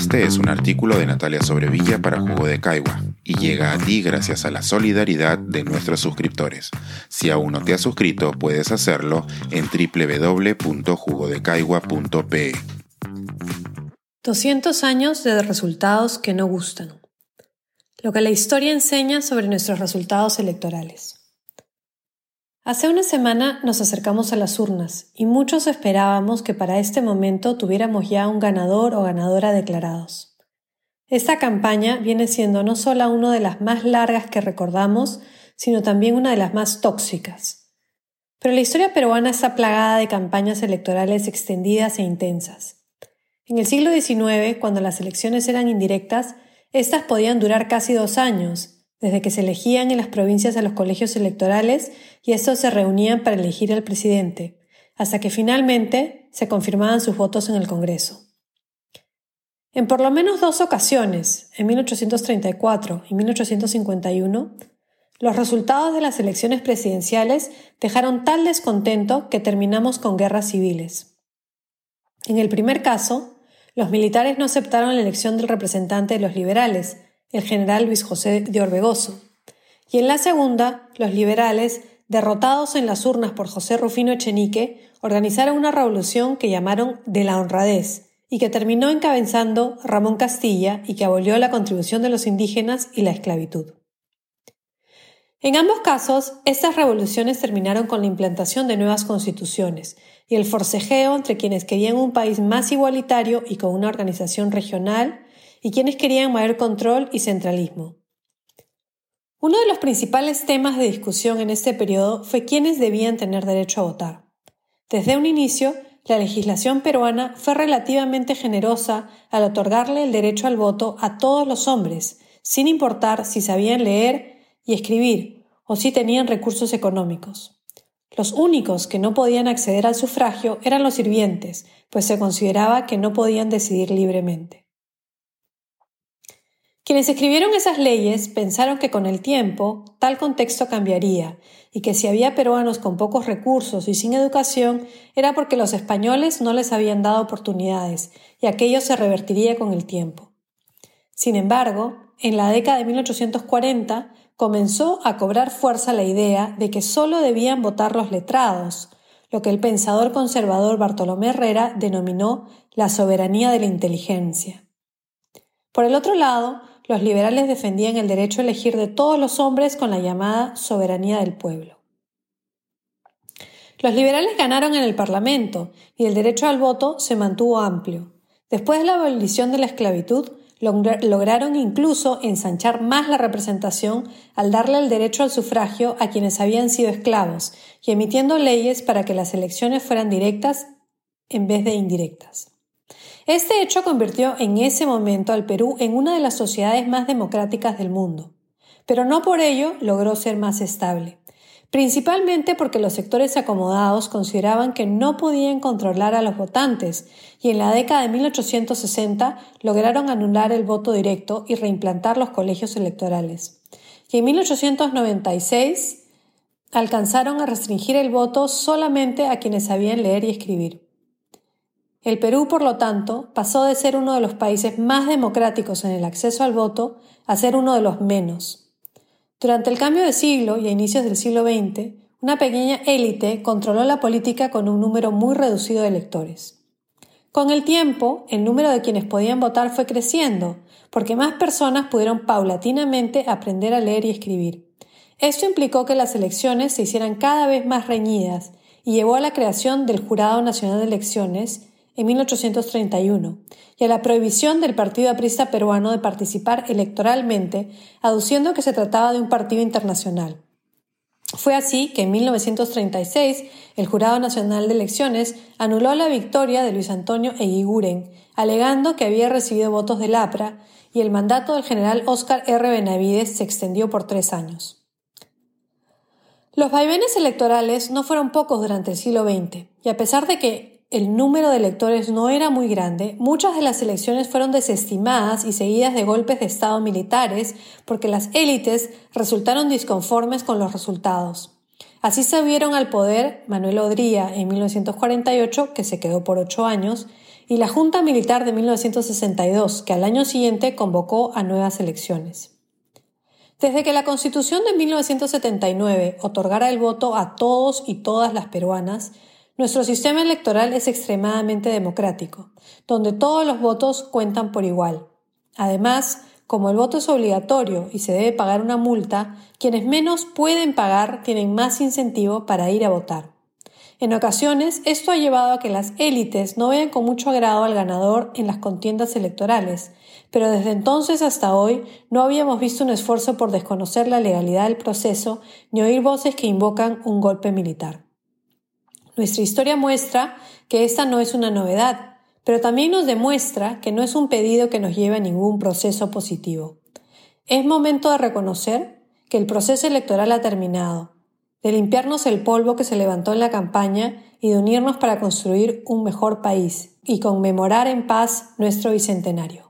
Este es un artículo de Natalia Sobrevilla para Jugo de Caigua y llega a ti gracias a la solidaridad de nuestros suscriptores. Si aún no te has suscrito, puedes hacerlo en www.jugodecaigua.pe. 200 años de resultados que no gustan. Lo que la historia enseña sobre nuestros resultados electorales. Hace una semana nos acercamos a las urnas y muchos esperábamos que para este momento tuviéramos ya un ganador o ganadora declarados. Esta campaña viene siendo no solo una de las más largas que recordamos, sino también una de las más tóxicas. Pero la historia peruana está plagada de campañas electorales extendidas e intensas. En el siglo XIX, cuando las elecciones eran indirectas, estas podían durar casi dos años, desde que se elegían en las provincias a los colegios electorales y estos se reunían para elegir al presidente, hasta que finalmente se confirmaban sus votos en el Congreso. En por lo menos dos ocasiones, en 1834 y 1851, los resultados de las elecciones presidenciales dejaron tal descontento que terminamos con guerras civiles. En el primer caso, los militares no aceptaron la elección del representante de los liberales, el general Luis José de Orbegoso, y en la segunda, los liberales, derrotados en las urnas por José Rufino Echenique, organizaron una revolución que llamaron de la honradez y que terminó encabezando Ramón Castilla y que abolió la contribución de los indígenas y la esclavitud. En ambos casos, estas revoluciones terminaron con la implantación de nuevas constituciones y el forcejeo entre quienes querían un país más igualitario y con una organización regional y quienes querían mayor control y centralismo. Uno de los principales temas de discusión en este periodo fue quiénes debían tener derecho a votar. Desde un inicio, la legislación peruana fue relativamente generosa al otorgarle el derecho al voto a todos los hombres, sin importar si sabían leer y escribir o si tenían recursos económicos. Los únicos que no podían acceder al sufragio eran los sirvientes, pues se consideraba que no podían decidir libremente. Quienes escribieron esas leyes pensaron que con el tiempo tal contexto cambiaría y que si había peruanos con pocos recursos y sin educación era porque los españoles no les habían dado oportunidades y aquello se revertiría con el tiempo. Sin embargo, en la década de 1840 comenzó a cobrar fuerza la idea de que solo debían votar los letrados, lo que el pensador conservador Bartolomé Herrera denominó la soberanía de la inteligencia. Por el otro lado, los liberales defendían el derecho a elegir de todos los hombres con la llamada soberanía del pueblo. Los liberales ganaron en el Parlamento y el derecho al voto se mantuvo amplio. Después de la abolición de la esclavitud, lograron incluso ensanchar más la representación al darle el derecho al sufragio a quienes habían sido esclavos y emitiendo leyes para que las elecciones fueran directas en vez de indirectas. Este hecho convirtió en ese momento al Perú en una de las sociedades más democráticas del mundo, pero no por ello logró ser más estable, principalmente porque los sectores acomodados consideraban que no podían controlar a los votantes y en la década de 1860 lograron anular el voto directo y reimplantar los colegios electorales. Y en 1896 alcanzaron a restringir el voto solamente a quienes sabían leer y escribir. El Perú, por lo tanto, pasó de ser uno de los países más democráticos en el acceso al voto a ser uno de los menos. Durante el cambio de siglo y a inicios del siglo XX, una pequeña élite controló la política con un número muy reducido de electores. Con el tiempo, el número de quienes podían votar fue creciendo, porque más personas pudieron paulatinamente aprender a leer y escribir. Esto implicó que las elecciones se hicieran cada vez más reñidas y llevó a la creación del Jurado Nacional de Elecciones en 1831 y a la prohibición del Partido Aprista Peruano de participar electoralmente, aduciendo que se trataba de un partido internacional. Fue así que en 1936 el Jurado Nacional de Elecciones anuló la victoria de Luis Antonio Eguiguren, alegando que había recibido votos del APRA y el mandato del general Óscar R. Benavides se extendió por tres años. Los vaivenes electorales no fueron pocos durante el siglo XX, y a pesar de que el número de electores no era muy grande, muchas de las elecciones fueron desestimadas y seguidas de golpes de Estado militares porque las élites resultaron disconformes con los resultados. Así se vieron al poder Manuel Odría en 1948, que se quedó por ocho años, y la Junta Militar de 1962, que al año siguiente convocó a nuevas elecciones. Desde que la Constitución de 1979 otorgara el voto a todos y todas las peruanas, nuestro sistema electoral es extremadamente democrático, donde todos los votos cuentan por igual. Además, como el voto es obligatorio y se debe pagar una multa, quienes menos pueden pagar tienen más incentivo para ir a votar. En ocasiones, esto ha llevado a que las élites no vean con mucho agrado al ganador en las contiendas electorales, pero desde entonces hasta hoy no habíamos visto un esfuerzo por desconocer la legalidad del proceso ni oír voces que invocan un golpe militar. Nuestra historia muestra que esta no es una novedad, pero también nos demuestra que no es un pedido que nos lleve a ningún proceso positivo. Es momento de reconocer que el proceso electoral ha terminado, de limpiarnos el polvo que se levantó en la campaña y de unirnos para construir un mejor país y conmemorar en paz nuestro bicentenario.